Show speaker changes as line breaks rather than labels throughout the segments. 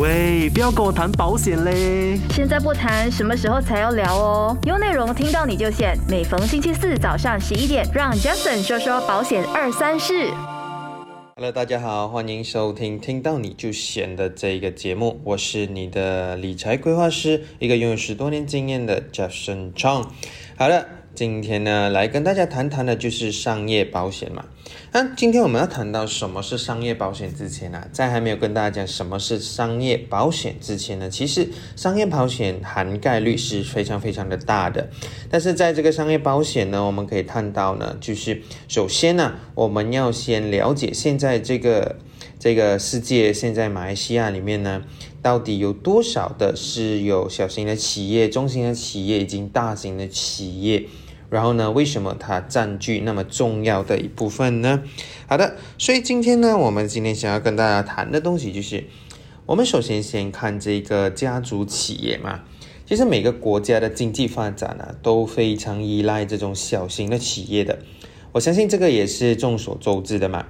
喂，不要跟我谈保险嘞！
现在不谈，什么时候才要聊哦？有内容听到你就选。每逢星期四早上十一点，让 Jason 说说保险二三事。
Hello，大家好，欢迎收听听到你就选的这个节目，我是你的理财规划师，一个拥有十多年经验的 Jason Chang。好了。今天呢，来跟大家谈谈的就是商业保险嘛。那今天我们要谈到什么是商业保险之前呢，在还没有跟大家讲什么是商业保险之前呢，其实商业保险涵盖率是非常非常的大的。但是在这个商业保险呢，我们可以看到呢，就是首先呢，我们要先了解现在这个这个世界，现在马来西亚里面呢。到底有多少的是有小型的企业、中型的企业以及大型的企业？然后呢，为什么它占据那么重要的一部分呢？好的，所以今天呢，我们今天想要跟大家谈的东西就是，我们首先先看这个家族企业嘛。其实每个国家的经济发展呢，都非常依赖这种小型的企业的。我相信这个也是众所周知的嘛。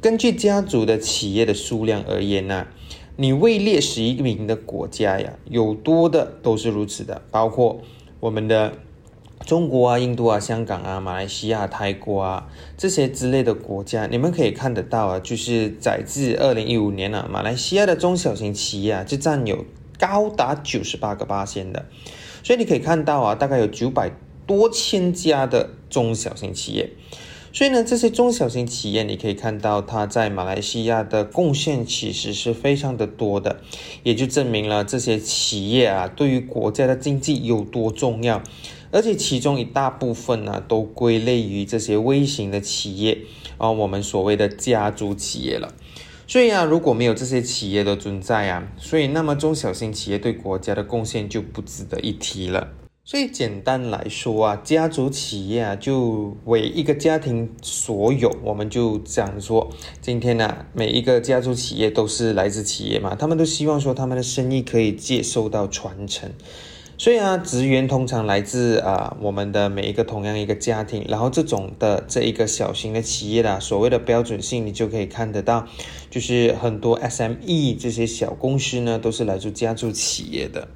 根据家族的企业的数量而言呢。你位列十一名的国家呀，有多的都是如此的，包括我们的中国啊、印度啊、香港啊、马来西亚、泰国啊这些之类的国家，你们可以看得到啊，就是载至二零一五年啊，马来西亚的中小型企业啊，就占有高达九十八个八千的，所以你可以看到啊，大概有九百多千家的中小型企业。所以呢，这些中小型企业，你可以看到它在马来西亚的贡献其实是非常的多的，也就证明了这些企业啊对于国家的经济有多重要，而且其中一大部分呢都归类于这些微型的企业，啊，我们所谓的家族企业了。所以啊，如果没有这些企业的存在啊，所以那么中小型企业对国家的贡献就不值得一提了。所以简单来说啊，家族企业啊，就为一个家庭所有。我们就讲说，今天呢，每一个家族企业都是来自企业嘛，他们都希望说他们的生意可以接受到传承。所以啊，职员通常来自啊我们的每一个同样一个家庭，然后这种的这一个小型的企业啦，所谓的标准性，你就可以看得到，就是很多 SME 这些小公司呢，都是来自家族企业的。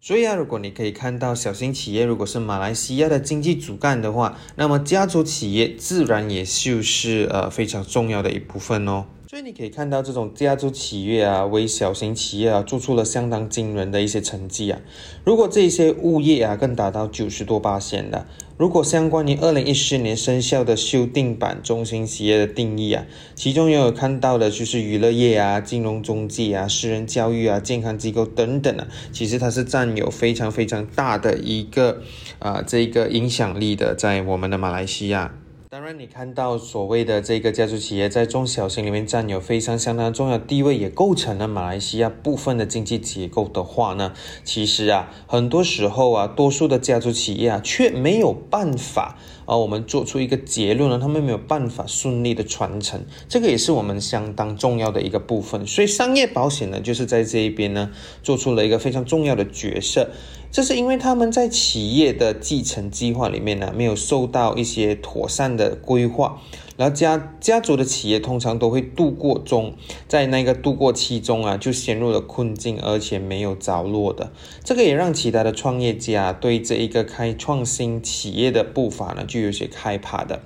所以啊，如果你可以看到小型企业如果是马来西亚的经济主干的话，那么家族企业自然也就是呃非常重要的一部分哦。所以你可以看到这种家族企业啊，为小型企业啊做出了相当惊人的一些成绩啊。如果这些物业啊更达到九十多八线的，如果相关于二零一四年生效的修订版中型企业的定义啊，其中也有看到的就是娱乐业啊、金融中介啊、私人教育啊、健康机构等等啊，其实它是占有非常非常大的一个啊这个影响力的，在我们的马来西亚。当然，你看到所谓的这个家族企业在中小型里面占有非常相当重要地位，也构成了马来西亚部分的经济结构的话呢，其实啊，很多时候啊，多数的家族企业啊，却没有办法啊，我们做出一个结论呢，他们没有办法顺利的传承，这个也是我们相当重要的一个部分。所以，商业保险呢，就是在这一边呢，做出了一个非常重要的角色。这是因为他们在企业的继承计划里面呢，没有受到一些妥善的规划，然后家家族的企业通常都会度过中，在那个度过期中啊，就陷入了困境，而且没有着落的。这个也让其他的创业家对这一个开创新企业的步伐呢，就有些害怕的。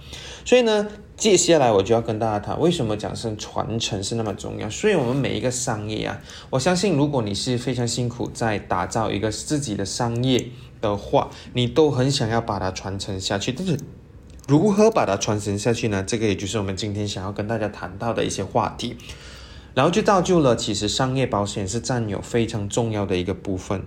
所以呢。接下来我就要跟大家谈，为什么讲是传承是那么重要。所以，我们每一个商业啊，我相信，如果你是非常辛苦在打造一个自己的商业的话，你都很想要把它传承下去。但是，如何把它传承下去呢？这个也就是我们今天想要跟大家谈到的一些话题。然后就造就了，其实商业保险是占有非常重要的一个部分。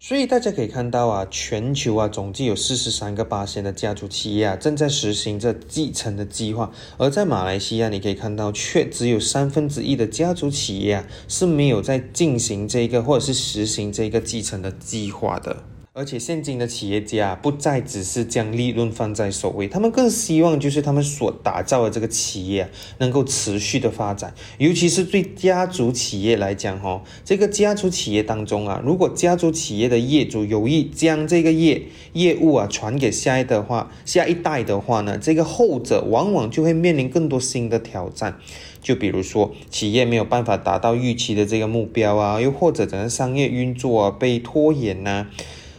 所以大家可以看到啊，全球啊总计有四十三个八线的家族企业啊正在实行着继承的计划，而在马来西亚你可以看到，却只有三分之一的家族企业啊是没有在进行这个或者是实行这个继承的计划的。而且现今的企业家不再只是将利润放在首位，他们更希望就是他们所打造的这个企业能够持续的发展。尤其是对家族企业来讲，哈，这个家族企业当中啊，如果家族企业的业主有意将这个业业务啊传给下一的话，下一代的话呢，这个后者往往就会面临更多新的挑战。就比如说，企业没有办法达到预期的这个目标啊，又或者整个商业运作啊被拖延呐。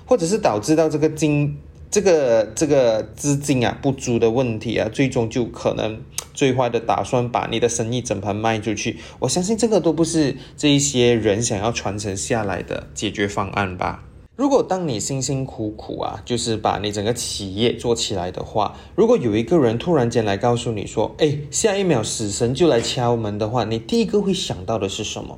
或者是导致到这个金这个这个资金啊不足的问题啊，最终就可能最坏的打算把你的生意整盘卖出去。我相信这个都不是这一些人想要传承下来的解决方案吧。如果当你辛辛苦苦啊，就是把你整个企业做起来的话，如果有一个人突然间来告诉你说，哎，下一秒死神就来敲门的话，你第一个会想到的是什么？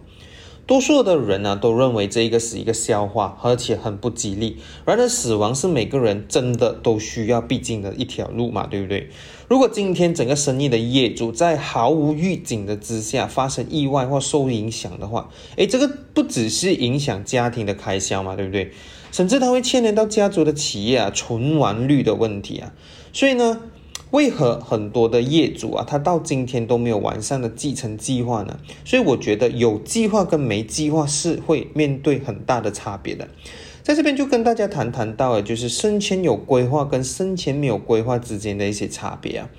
多数的人呢都认为这一个是一个笑话，而且很不吉利。然而，死亡是每个人真的都需要必经的一条路嘛，对不对？如果今天整个生意的业主在毫无预警的之下发生意外或受影响的话，诶，这个不只是影响家庭的开销嘛，对不对？甚至它会牵连到家族的企业啊存亡率的问题啊。所以呢？为何很多的业主啊，他到今天都没有完善的继承计划呢？所以我觉得有计划跟没计划是会面对很大的差别的。在这边就跟大家谈谈到了，就是生前有规划跟生前没有规划之间的一些差别啊。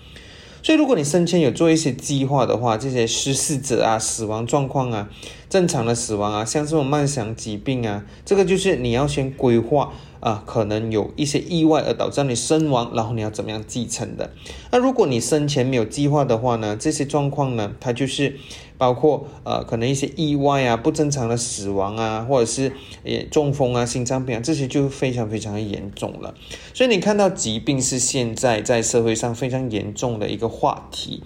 所以如果你生前有做一些计划的话，这些失事者啊、死亡状况啊、正常的死亡啊，像这种慢性疾病啊，这个就是你要先规划。啊，可能有一些意外而导致你身亡，然后你要怎么样继承的？那如果你生前没有计划的话呢？这些状况呢，它就是包括呃，可能一些意外啊、不正常的死亡啊，或者是也中风啊、心脏病啊，这些就非常非常严重了。所以你看到疾病是现在在社会上非常严重的一个话题。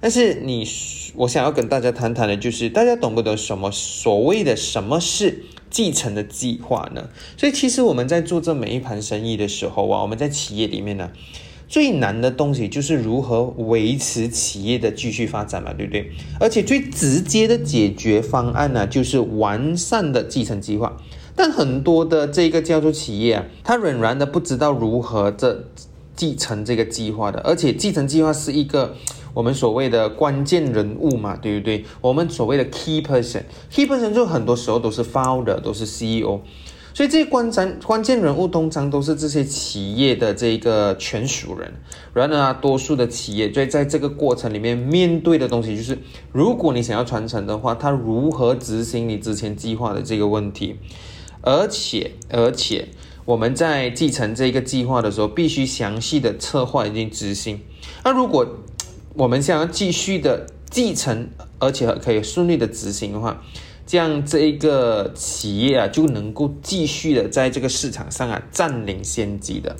但是你，我想要跟大家谈谈的就是，大家懂不懂什么所谓的什么是？继承的计划呢？所以其实我们在做这每一盘生意的时候啊，我们在企业里面呢，最难的东西就是如何维持企业的继续发展嘛，对不对？而且最直接的解决方案呢，就是完善的继承计划。但很多的这个叫做企业啊，他仍然的不知道如何这继承这个计划的，而且继承计划是一个。我们所谓的关键人物嘛，对不对？我们所谓的 key person，key person 就很多时候都是 founder，都是 CEO，所以这些关键关键人物通常都是这些企业的这个权属人。然而啊，多数的企业在在这个过程里面面对的东西就是，如果你想要传承的话，他如何执行你之前计划的这个问题？而且而且我们在继承这个计划的时候，必须详细的策划以及执行。那如果我们想要继续的继承，而且可以顺利的执行的话，这样这一个企业啊就能够继续的在这个市场上啊占领先机的。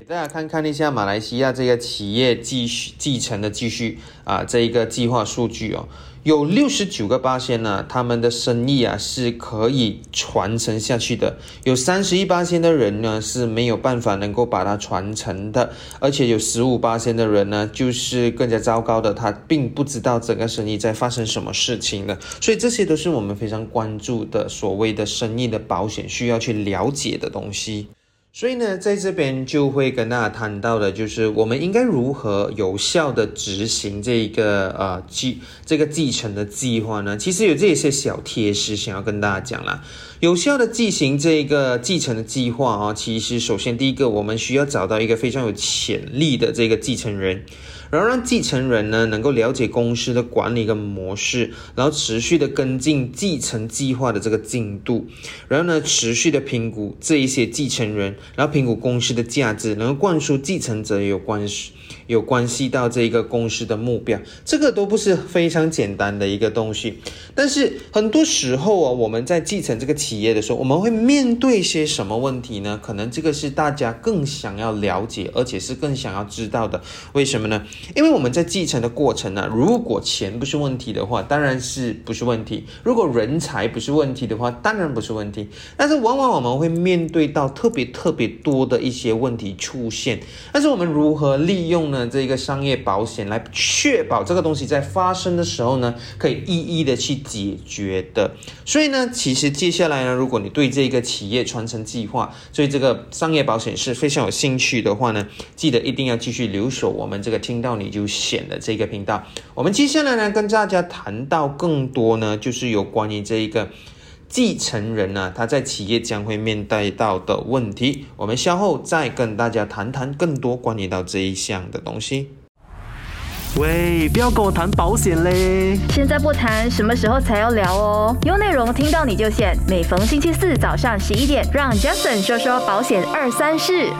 给大家看看一下马来西亚这个企业继续继承的继续啊这一个计划数据哦。有六十九个八仙呢，他们的生意啊是可以传承下去的。有三十一八仙的人呢是没有办法能够把它传承的，而且有十五八仙的人呢就是更加糟糕的，他并不知道整个生意在发生什么事情的。所以这些都是我们非常关注的所谓的生意的保险需要去了解的东西。所以呢，在这边就会跟大家谈到的，就是我们应该如何有效的执行这个呃继这个继承的计划呢？其实有这些小贴士想要跟大家讲啦。有效的进行这个继承的计划啊，其实首先第一个，我们需要找到一个非常有潜力的这个继承人。然后让继承人呢能够了解公司的管理跟模式，然后持续的跟进继承计划的这个进度，然后呢持续的评估这一些继承人，然后评估公司的价值，能够灌输继承者有关系。有关系到这一个公司的目标，这个都不是非常简单的一个东西。但是很多时候啊，我们在继承这个企业的时候，我们会面对些什么问题呢？可能这个是大家更想要了解，而且是更想要知道的。为什么呢？因为我们在继承的过程呢，如果钱不是问题的话，当然是不是问题；如果人才不是问题的话，当然不是问题。但是往往我们会面对到特别特别多的一些问题出现。但是我们如何利用呢？的这个商业保险，来确保这个东西在发生的时候呢，可以一一的去解决的。所以呢，其实接下来呢，如果你对这个企业传承计划，对这个商业保险是非常有兴趣的话呢，记得一定要继续留守我们这个听到你就选的这个频道。我们接下来呢，跟大家谈到更多呢，就是有关于这一个。继承人呢，他在企业将会面对到的问题，我们稍后再跟大家谈谈更多关于到这一项的东西。
喂，不要跟我谈保险嘞！
现在不谈，什么时候才要聊哦？有内容听到你就选，每逢星期四早上十一点，让 Jason 说说保险二三事。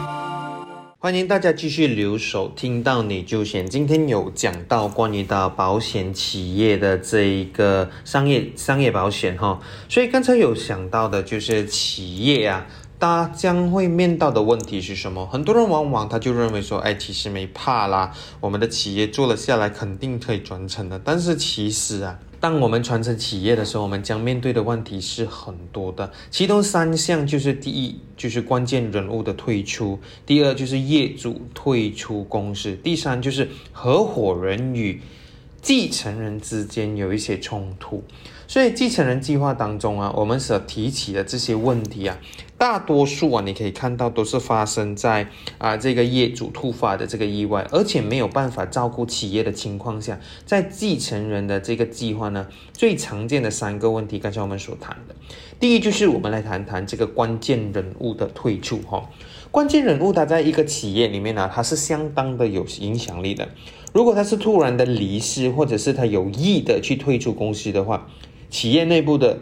欢迎大家继续留守，听到你就选。今天有讲到关于到保险企业的这一个商业商业保险哈，所以刚才有想到的就是企业啊，大家将会面到的问题是什么？很多人往往他就认为说，哎，其实没怕啦，我们的企业做了下来，肯定可以转成的。但是其实啊。当我们传承企业的时候，我们将面对的问题是很多的，其中三项就是第一就是关键人物的退出，第二就是业主退出公司，第三就是合伙人与继承人之间有一些冲突。所以继承人计划当中啊，我们所提起的这些问题啊。大多数啊，你可以看到都是发生在啊这个业主突发的这个意外，而且没有办法照顾企业的情况下，在继承人的这个计划呢，最常见的三个问题，刚才我们所谈的，第一就是我们来谈谈这个关键人物的退出哈。关键人物他在一个企业里面呢，他是相当的有影响力的。如果他是突然的离世，或者是他有意的去退出公司的话，企业内部的。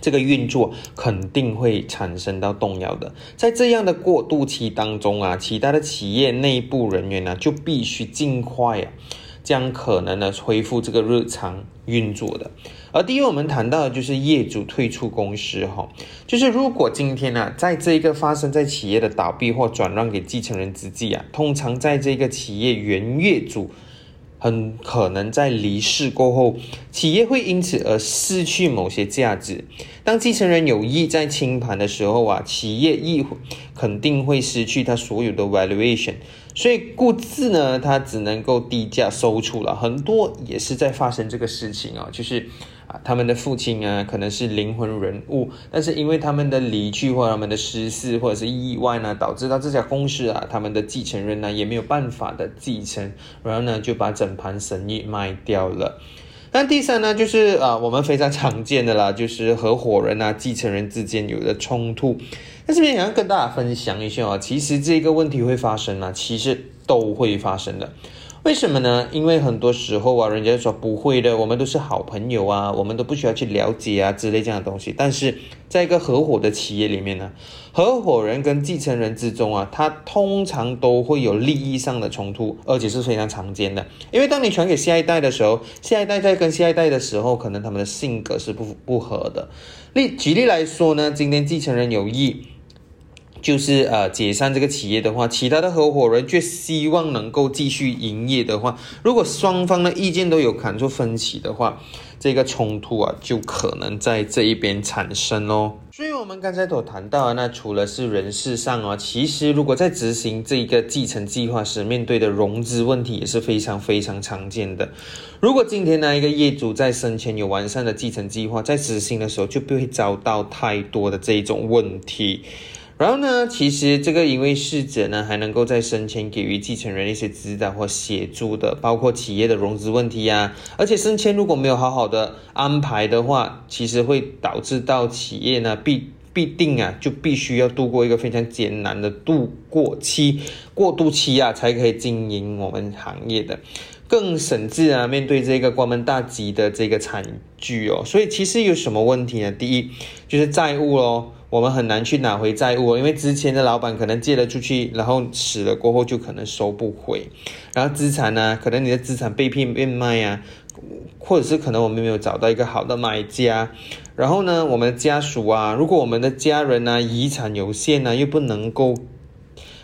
这个运作肯定会产生到动摇的，在这样的过渡期当中啊，其他的企业内部人员呢就必须尽快啊，将可能呢恢复这个日常运作的。而第一，我们谈到的就是业主退出公司哈，就是如果今天呢，在这个发生在企业的倒闭或转让给继承人之际啊，通常在这个企业原业主。很可能在离世过后，企业会因此而失去某些价值。当继承人有意在清盘的时候啊，企业亦肯定会失去他所有的 valuation。所以，故自呢，他只能够低价收出了。很多也是在发生这个事情啊，就是。啊，他们的父亲啊，可能是灵魂人物，但是因为他们的离去或他们的失事或者是意外呢，导致到这家公司啊，他们的继承人呢也没有办法的继承，然后呢就把整盘生意卖掉了。那第三呢，就是啊，我们非常常见的啦，就是合伙人啊、继承人之间有的冲突。那这边想要跟大家分享一下啊，其实这个问题会发生啊，其实都会发生的。为什么呢？因为很多时候啊，人家说不会的，我们都是好朋友啊，我们都不需要去了解啊之类这样的东西。但是在一个合伙的企业里面呢，合伙人跟继承人之中啊，他通常都会有利益上的冲突，而且是非常常见的。因为当你传给下一代的时候，下一代在跟下一代的时候，可能他们的性格是不不合的。例举例来说呢，今天继承人有意。就是呃解散这个企业的话，其他的合伙人却希望能够继续营业的话，如果双方的意见都有看出分歧的话，这个冲突啊就可能在这一边产生哦。所以我们刚才所谈到的，那除了是人事上啊，其实如果在执行这个继承计划时，面对的融资问题也是非常非常常见的。如果今天呢一个业主在生前有完善的继承计划，在执行的时候就不会遭到太多的这种问题。然后呢，其实这个因为逝者呢还能够在生前给予继承人一些指导或协助的，包括企业的融资问题呀。而且生前如果没有好好的安排的话，其实会导致到企业呢必必定啊就必须要度过一个非常艰难的度过期、过渡期啊，才可以经营我们行业的。更甚至啊，面对这个关门大吉的这个惨剧哦，所以其实有什么问题呢？第一就是债务喽。我们很难去拿回债务，因为之前的老板可能借了出去，然后死了过后就可能收不回。然后资产呢，可能你的资产被骗变卖呀，或者是可能我们没有找到一个好的买家。然后呢，我们的家属啊，如果我们的家人呢遗产有限呢，又不能够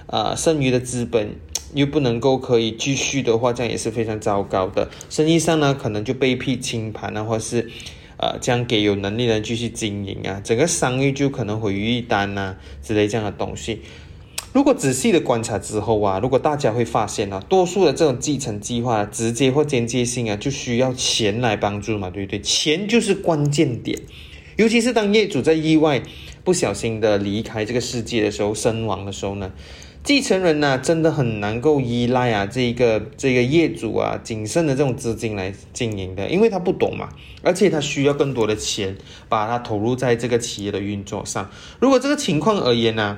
啊剩余的资本又不能够可以继续的话，这样也是非常糟糕的。生意上呢，可能就被迫清盘啊，或是。呃，将给有能力的人继续经营啊，整个商誉就可能毁于一旦呐之类这样的东西。如果仔细的观察之后啊，如果大家会发现啊，多数的这种继承计划，直接或间接性啊，就需要钱来帮助嘛，对不对？钱就是关键点，尤其是当业主在意外不小心的离开这个世界的时候，身亡的时候呢，继承人呢，真的很难够依赖啊这个这个业主啊谨慎的这种资金来经营的，因为他不懂嘛，而且他需要更多的钱把它投入在这个企业的运作上。如果这个情况而言呢？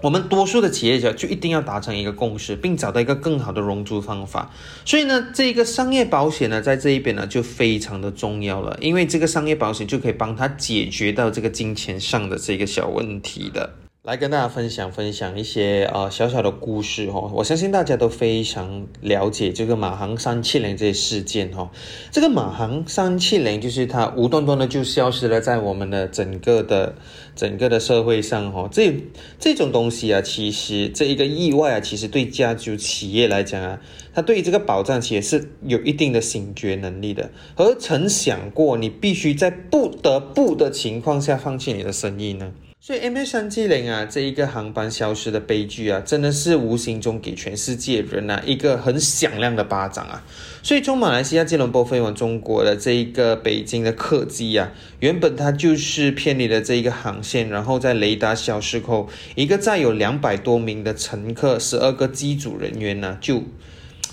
我们多数的企业家就一定要达成一个共识，并找到一个更好的融资方法。所以呢，这个商业保险呢，在这一边呢就非常的重要了，因为这个商业保险就可以帮他解决到这个金钱上的这个小问题的。来跟大家分享分享一些呃小小的故事哈，我相信大家都非常了解这个马航三七零这些事件哈。这个马航三七零就是它无端端的就消失了在我们的整个的整个的社会上哈。这这种东西啊，其实这一个意外啊，其实对家族企业来讲啊，它对于这个保障企业是有一定的醒觉能力的。何曾想过你必须在不得不的情况下放弃你的生意呢？所以 MH 三七零啊，这一个航班消失的悲剧啊，真的是无形中给全世界人啊一个很响亮的巴掌啊！所以从马来西亚吉隆坡飞往中国的这一个北京的客机啊，原本它就是偏离了这一个航线，然后在雷达消失后，一个载有两百多名的乘客、十二个机组人员呢，就。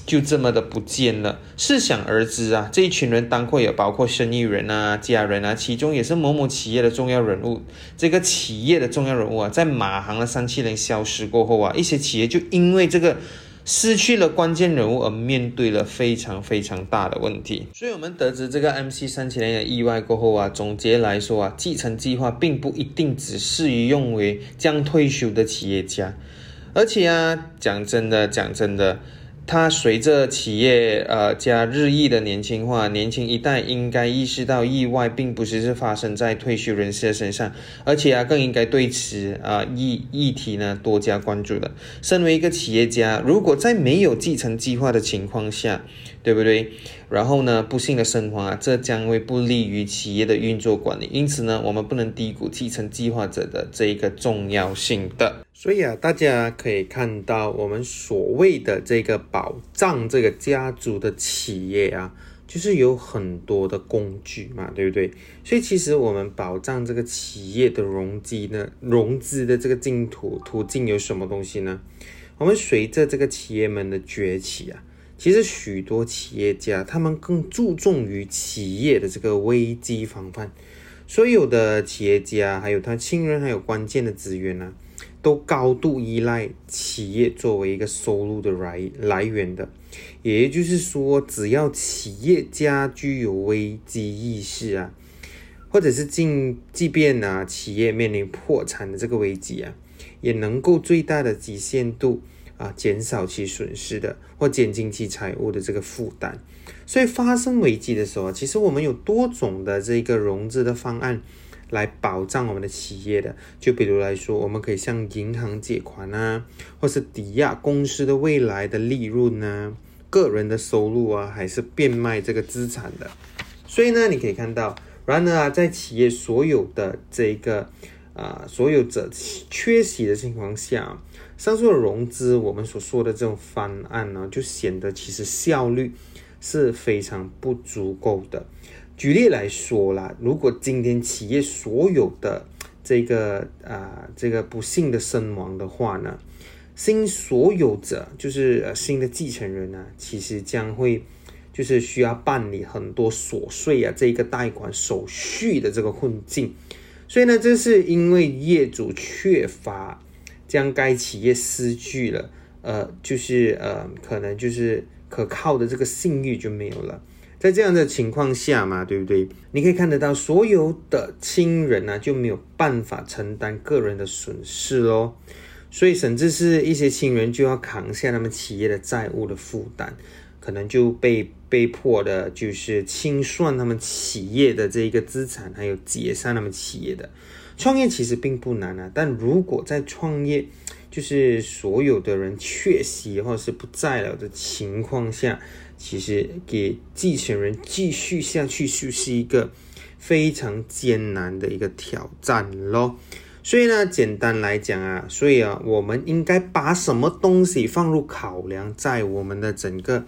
就这么的不见了。试想而知啊，这一群人当会也包括生意人啊、家人啊，其中也是某某企业的重要人物。这个企业的重要人物啊，在马航的三七零消失过后啊，一些企业就因为这个失去了关键人物而面对了非常非常大的问题。所以，我们得知这个 MC 三七零的意外过后啊，总结来说啊，继承计划并不一定只适于用为将退休的企业家，而且啊，讲真的，讲真的。它随着企业呃加日益的年轻化，年轻一代应该意识到意外并不是是发生在退休人士的身上，而且啊更应该对此啊议议题呢多加关注的。身为一个企业家，如果在没有继承计划的情况下，对不对？然后呢不幸的身亡啊，这将会不利于企业的运作管理。因此呢，我们不能低估继承计划者的这一个重要性的。所以啊，大家可以看到，我们所谓的这个保障这个家族的企业啊，就是有很多的工具嘛，对不对？所以其实我们保障这个企业的融资呢，融资的这个净途途径有什么东西呢？我们随着这个企业们的崛起啊，其实许多企业家他们更注重于企业的这个危机防范。所有的企业家还有他亲人还有关键的资源呢。都高度依赖企业作为一个收入的来来源的，也就是说，只要企业家具有危机意识啊，或者是尽即便啊企业面临破产的这个危机啊，也能够最大的极限度啊减少其损失的或减轻其财务的这个负担。所以发生危机的时候，其实我们有多种的这个融资的方案。来保障我们的企业的，就比如来说，我们可以向银行借款啊，或是抵押公司的未来的利润呢，个人的收入啊，还是变卖这个资产的。所以呢，你可以看到，然而啊，在企业所有的这个啊所有者缺席的情况下，上述的融资我们所说的这种方案呢，就显得其实效率是非常不足够的。举例来说啦，如果今天企业所有的这个啊这个不幸的身亡的话呢，新所有者就是呃新的继承人呢，其实将会就是需要办理很多琐碎啊这个贷款手续的这个困境，所以呢，这是因为业主缺乏将该企业失去了呃就是呃可能就是可靠的这个信誉就没有了。在这样的情况下嘛，对不对？你可以看得到，所有的亲人呢就没有办法承担个人的损失哦，所以甚至是一些亲人就要扛下他们企业的债务的负担，可能就被被迫的就是清算他们企业的这一个资产，还有解散他们企业的。创业其实并不难啊，但如果在创业就是所有的人缺席或者是不在了的情况下，其实给继承人继续下去就是一个非常艰难的一个挑战咯。所以呢，简单来讲啊，所以啊，我们应该把什么东西放入考量在我们的整个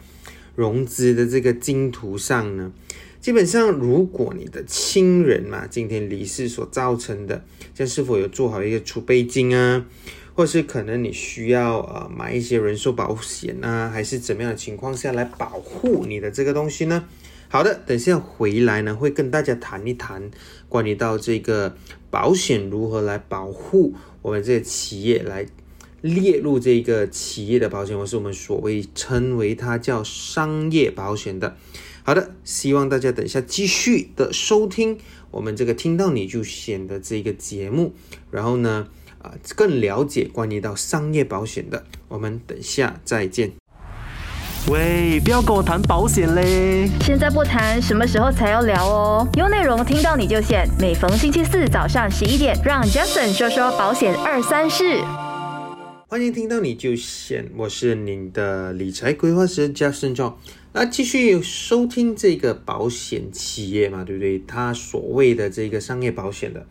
融资的这个金图上呢？基本上，如果你的亲人嘛今天离世所造成的，这是否有做好一个储备金啊？或是可能你需要呃买一些人寿保险啊，还是怎么样的情况下来保护你的这个东西呢？好的，等下回来呢，会跟大家谈一谈关于到这个保险如何来保护我们这个企业，来列入这个企业的保险，或是我们所谓称为它叫商业保险的。好的，希望大家等一下继续的收听我们这个听到你就显的这个节目，然后呢，啊，更了解关于到商业保险的，我们等下再见。
喂，不要跟我谈保险嘞！
现在不谈，什么时候才要聊哦？有内容听到你就选，每逢星期四早上十一点，让 Jason 说说保险二三事。
欢迎听到你就选，我是您的理财规划师 Jason John。那继续收听这个保险企业嘛，对不对？他所谓的这个商业保险的，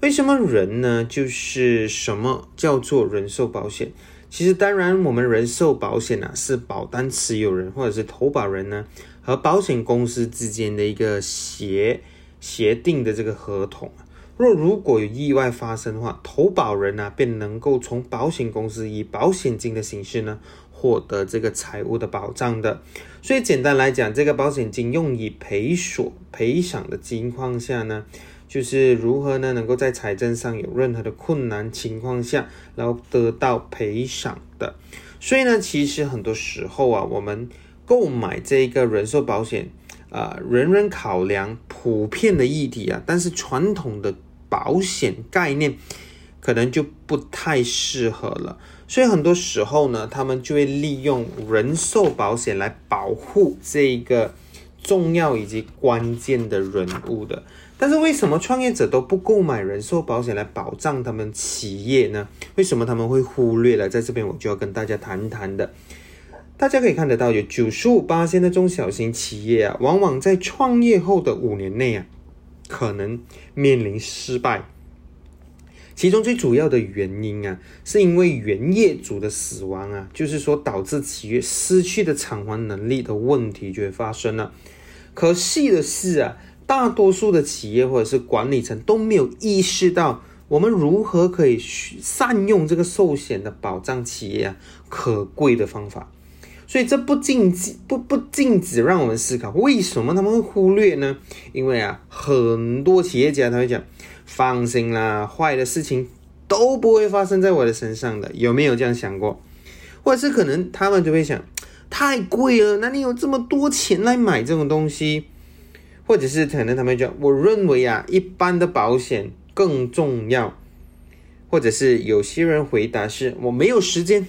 为什么人呢？就是什么叫做人寿保险？其实，当然，我们人寿保险呢，是保单持有人或者是投保人呢和保险公司之间的一个协协定的这个合同。若如果有意外发生的话，投保人呢便能够从保险公司以保险金的形式呢获得这个财务的保障的。所以，简单来讲，这个保险金用以赔索赔偿的情况下呢。就是如何呢？能够在财政上有任何的困难情况下，然后得到赔偿的。所以呢，其实很多时候啊，我们购买这个人寿保险啊，人人考量普遍的议题啊，但是传统的保险概念可能就不太适合了。所以很多时候呢，他们就会利用人寿保险来保护这个重要以及关键的人物的。但是为什么创业者都不购买人寿保险来保障他们企业呢？为什么他们会忽略了？在这边我就要跟大家谈谈的。大家可以看得到，有九十五八千的中小型企业啊，往往在创业后的五年内啊，可能面临失败。其中最主要的原因啊，是因为原业主的死亡啊，就是说导致企业失去的偿还能力的问题就会发生了。可惜的是啊。大多数的企业或者是管理层都没有意识到，我们如何可以善用这个寿险的保障企业啊可贵的方法。所以这不禁止不不禁止让我们思考，为什么他们会忽略呢？因为啊，很多企业家他会讲，放心啦，坏的事情都不会发生在我的身上的。有没有这样想过？或者是可能他们就会想，太贵了，哪里有这么多钱来买这种东西？或者是可能他们讲，我认为啊，一般的保险更重要。或者是有些人回答是，我没有时间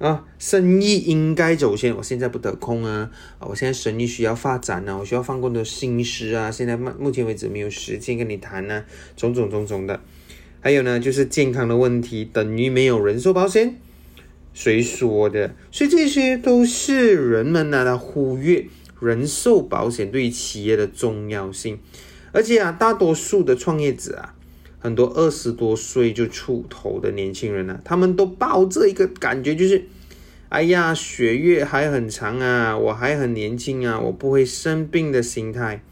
啊，生意应该走先，我现在不得空啊，啊，我现在生意需要发展呢，我需要放更多心思啊，现在目目前为止没有时间跟你谈呢，种种种种的。还有呢，就是健康的问题等于没有人寿保险，谁说的？所以这些都是人们呢来忽略。人寿保险对于企业的重要性，而且啊，大多数的创业者啊，很多二十多岁就出头的年轻人呢，他们都抱着一个感觉，就是，哎呀，血月还很长啊，我还很年轻啊，我不会生病的心态。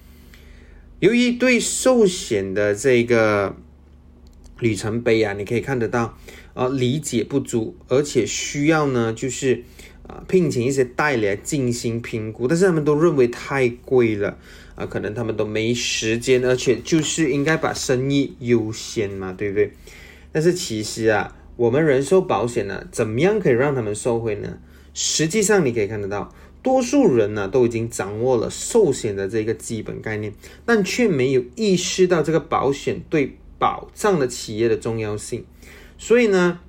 由于对寿险的这个里程碑啊，你可以看得到啊，理解不足，而且需要呢，就是。啊，聘请一些代理来进行评估，但是他们都认为太贵了啊，可能他们都没时间，而且就是应该把生意优先嘛，对不对？但是其实啊，我们人寿保险呢，怎么样可以让他们受惠呢？实际上你可以看得到，多数人呢都已经掌握了寿险的这个基本概念，但却没有意识到这个保险对保障的企业的重要性，所以呢。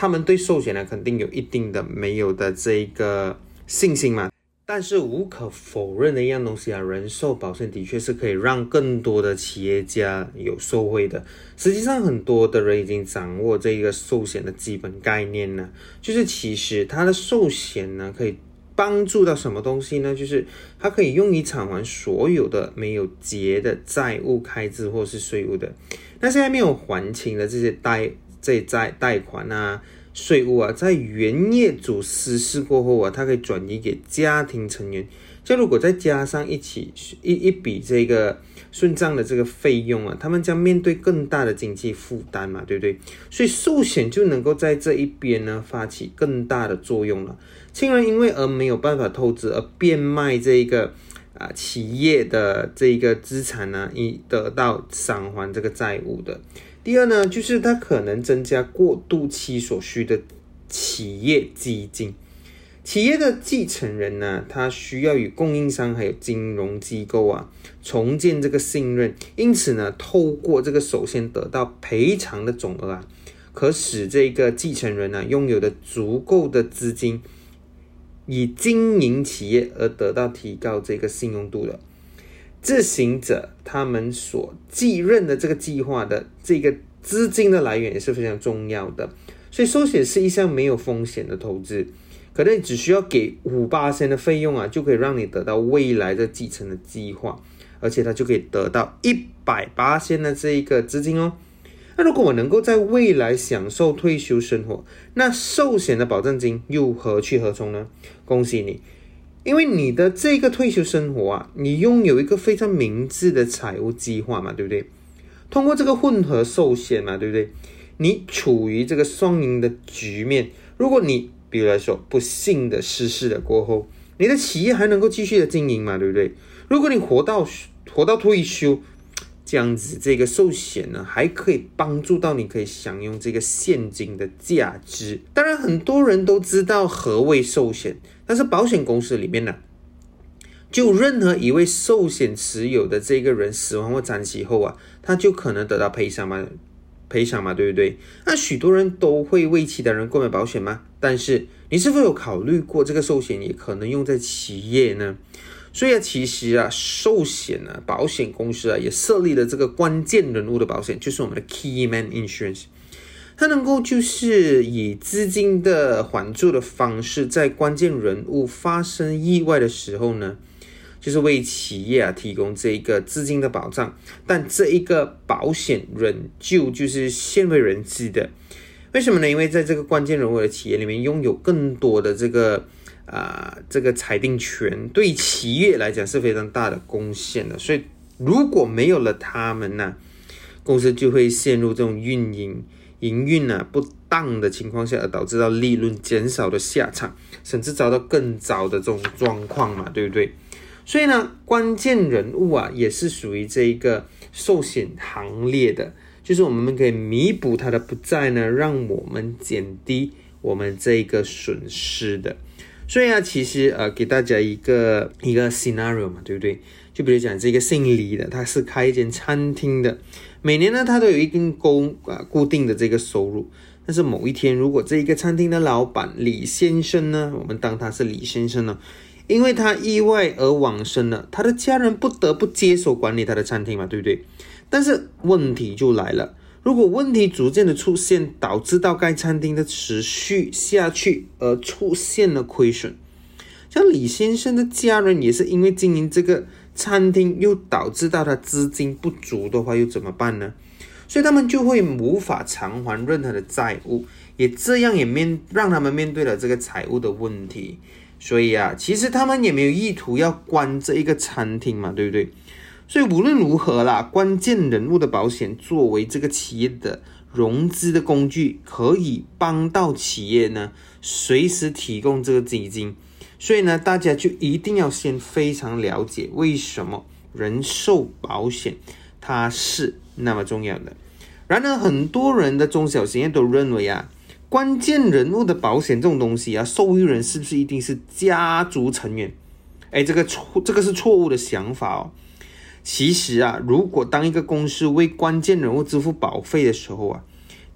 他们对寿险呢，肯定有一定的没有的这个信心嘛。但是无可否认的一样东西啊，人寿保险的确是可以让更多的企业家有受惠的。实际上，很多的人已经掌握这个寿险的基本概念呢，就是其实它的寿险呢，可以帮助到什么东西呢？就是它可以用于偿还所有的没有结的债务开支或是税务的。那现在没有还清的这些贷、这债贷款啊、税务啊，在原业主失事过后啊，它可以转移给家庭成员。这如果再加上一起一一笔这个顺账的这个费用啊，他们将面对更大的经济负担嘛，对不对？所以寿险就能够在这一边呢发起更大的作用了。亲人因为而没有办法透支而变卖这一个啊企业的这一个资产呢，以得到偿还这个债务的。第二呢，就是它可能增加过渡期所需的企业基金。企业的继承人呢，他需要与供应商还有金融机构啊重建这个信任，因此呢，透过这个首先得到赔偿的总额啊，可使这个继承人呢拥有的足够的资金，以经营企业而得到提高这个信用度的自行者，他们所继任的这个计划的这个资金的来源也是非常重要的，所以寿险是一项没有风险的投资。可能只需要给五八千的费用啊，就可以让你得到未来的继承的计划，而且他就可以得到一百八千的这一个资金哦。那如果我能够在未来享受退休生活，那寿险的保证金又何去何从呢？恭喜你，因为你的这个退休生活啊，你拥有一个非常明智的财务计划嘛，对不对？通过这个混合寿险嘛，对不对？你处于这个双赢的局面，如果你比如来说，不幸的失事了过后，你的企业还能够继续的经营嘛？对不对？如果你活到活到退休，这样子这个寿险呢，还可以帮助到你，可以享用这个现金的价值。当然，很多人都知道何谓寿险，但是保险公司里面呢，就任何一位寿险持有的这个人死亡或残疾后啊，他就可能得到赔偿嘛？赔偿嘛，对不对？那许多人都会为其他人购买保险吗？但是你是否有考虑过，这个寿险也可能用在企业呢？所以啊，其实啊，寿险呢，保险公司啊，也设立了这个关键人物的保险，就是我们的 Key Man Insurance，它能够就是以资金的缓助的方式，在关键人物发生意外的时候呢。就是为企业啊提供这一个资金的保障，但这一个保险仍旧就是鲜为人知的。为什么呢？因为在这个关键人物的企业里面，拥有更多的这个啊这个裁定权，对企业来讲是非常大的贡献的。所以如果没有了他们呢，公司就会陷入这种运营营运呢不当的情况下，而导致到利润减少的下场，甚至遭到更糟的这种状况嘛，对不对？所以呢，关键人物啊，也是属于这一个寿险行列的，就是我们可以弥补他的不在呢，让我们减低我们这一个损失的。所以啊，其实呃，给大家一个一个 scenario 嘛，对不对？就比如讲这个姓李的，他是开一间餐厅的，每年呢，他都有一定工啊固定的这个收入。但是某一天，如果这一个餐厅的老板李先生呢，我们当他是李先生呢。因为他意外而往生了，他的家人不得不接手管理他的餐厅嘛，对不对？但是问题就来了，如果问题逐渐的出现，导致到该餐厅的持续下去而出现了亏损，像李先生的家人也是因为经营这个餐厅，又导致到他资金不足的话，又怎么办呢？所以他们就会无法偿还任何的债务，也这样也面让他们面对了这个财务的问题。所以啊，其实他们也没有意图要关这一个餐厅嘛，对不对？所以无论如何啦，关键人物的保险作为这个企业的融资的工具，可以帮到企业呢，随时提供这个资金。所以呢，大家就一定要先非常了解为什么人寿保险它是那么重要的。然而，很多人的中小企业都认为啊。关键人物的保险这种东西啊，受益人是不是一定是家族成员？哎，这个错，这个是错误的想法哦。其实啊，如果当一个公司为关键人物支付保费的时候啊，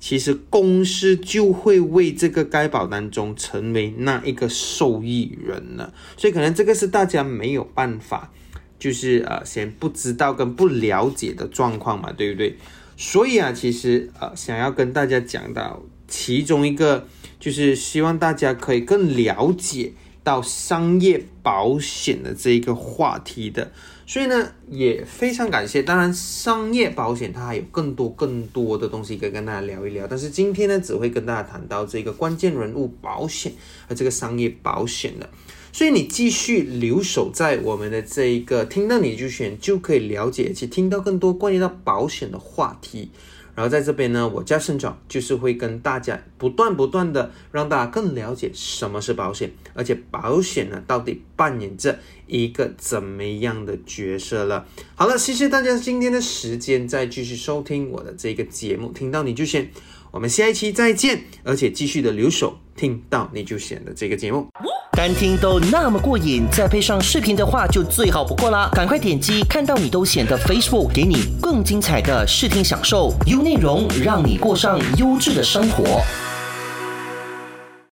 其实公司就会为这个该保单中成为那一个受益人了。所以可能这个是大家没有办法，就是呃，先不知道跟不了解的状况嘛，对不对？所以啊，其实呃，想要跟大家讲到。其中一个就是希望大家可以更了解到商业保险的这一个话题的。所以呢，也非常感谢。当然，商业保险它还有更多更多的东西可以跟大家聊一聊。但是今天呢，只会跟大家谈到这个关键人物保险和这个商业保险的。所以你继续留守在我们的这一个，听到你就选，就可以了解且听到更多关于到保险的话题。然后在这边呢，我家盛总就是会跟大家不断不断的让大家更了解什么是保险，而且保险呢到底扮演着一个怎么样的角色了。好了，谢谢大家今天的时间，再继续收听我的这个节目，听到你就选，我们下一期再见，而且继续的留守，听到你就选的这个节目。
单听都那么过瘾，再配上视频的话就最好不过啦！赶快点击看到你都显得 Facebook，给你更精彩的视听享受，优内容让你过上优质的生活。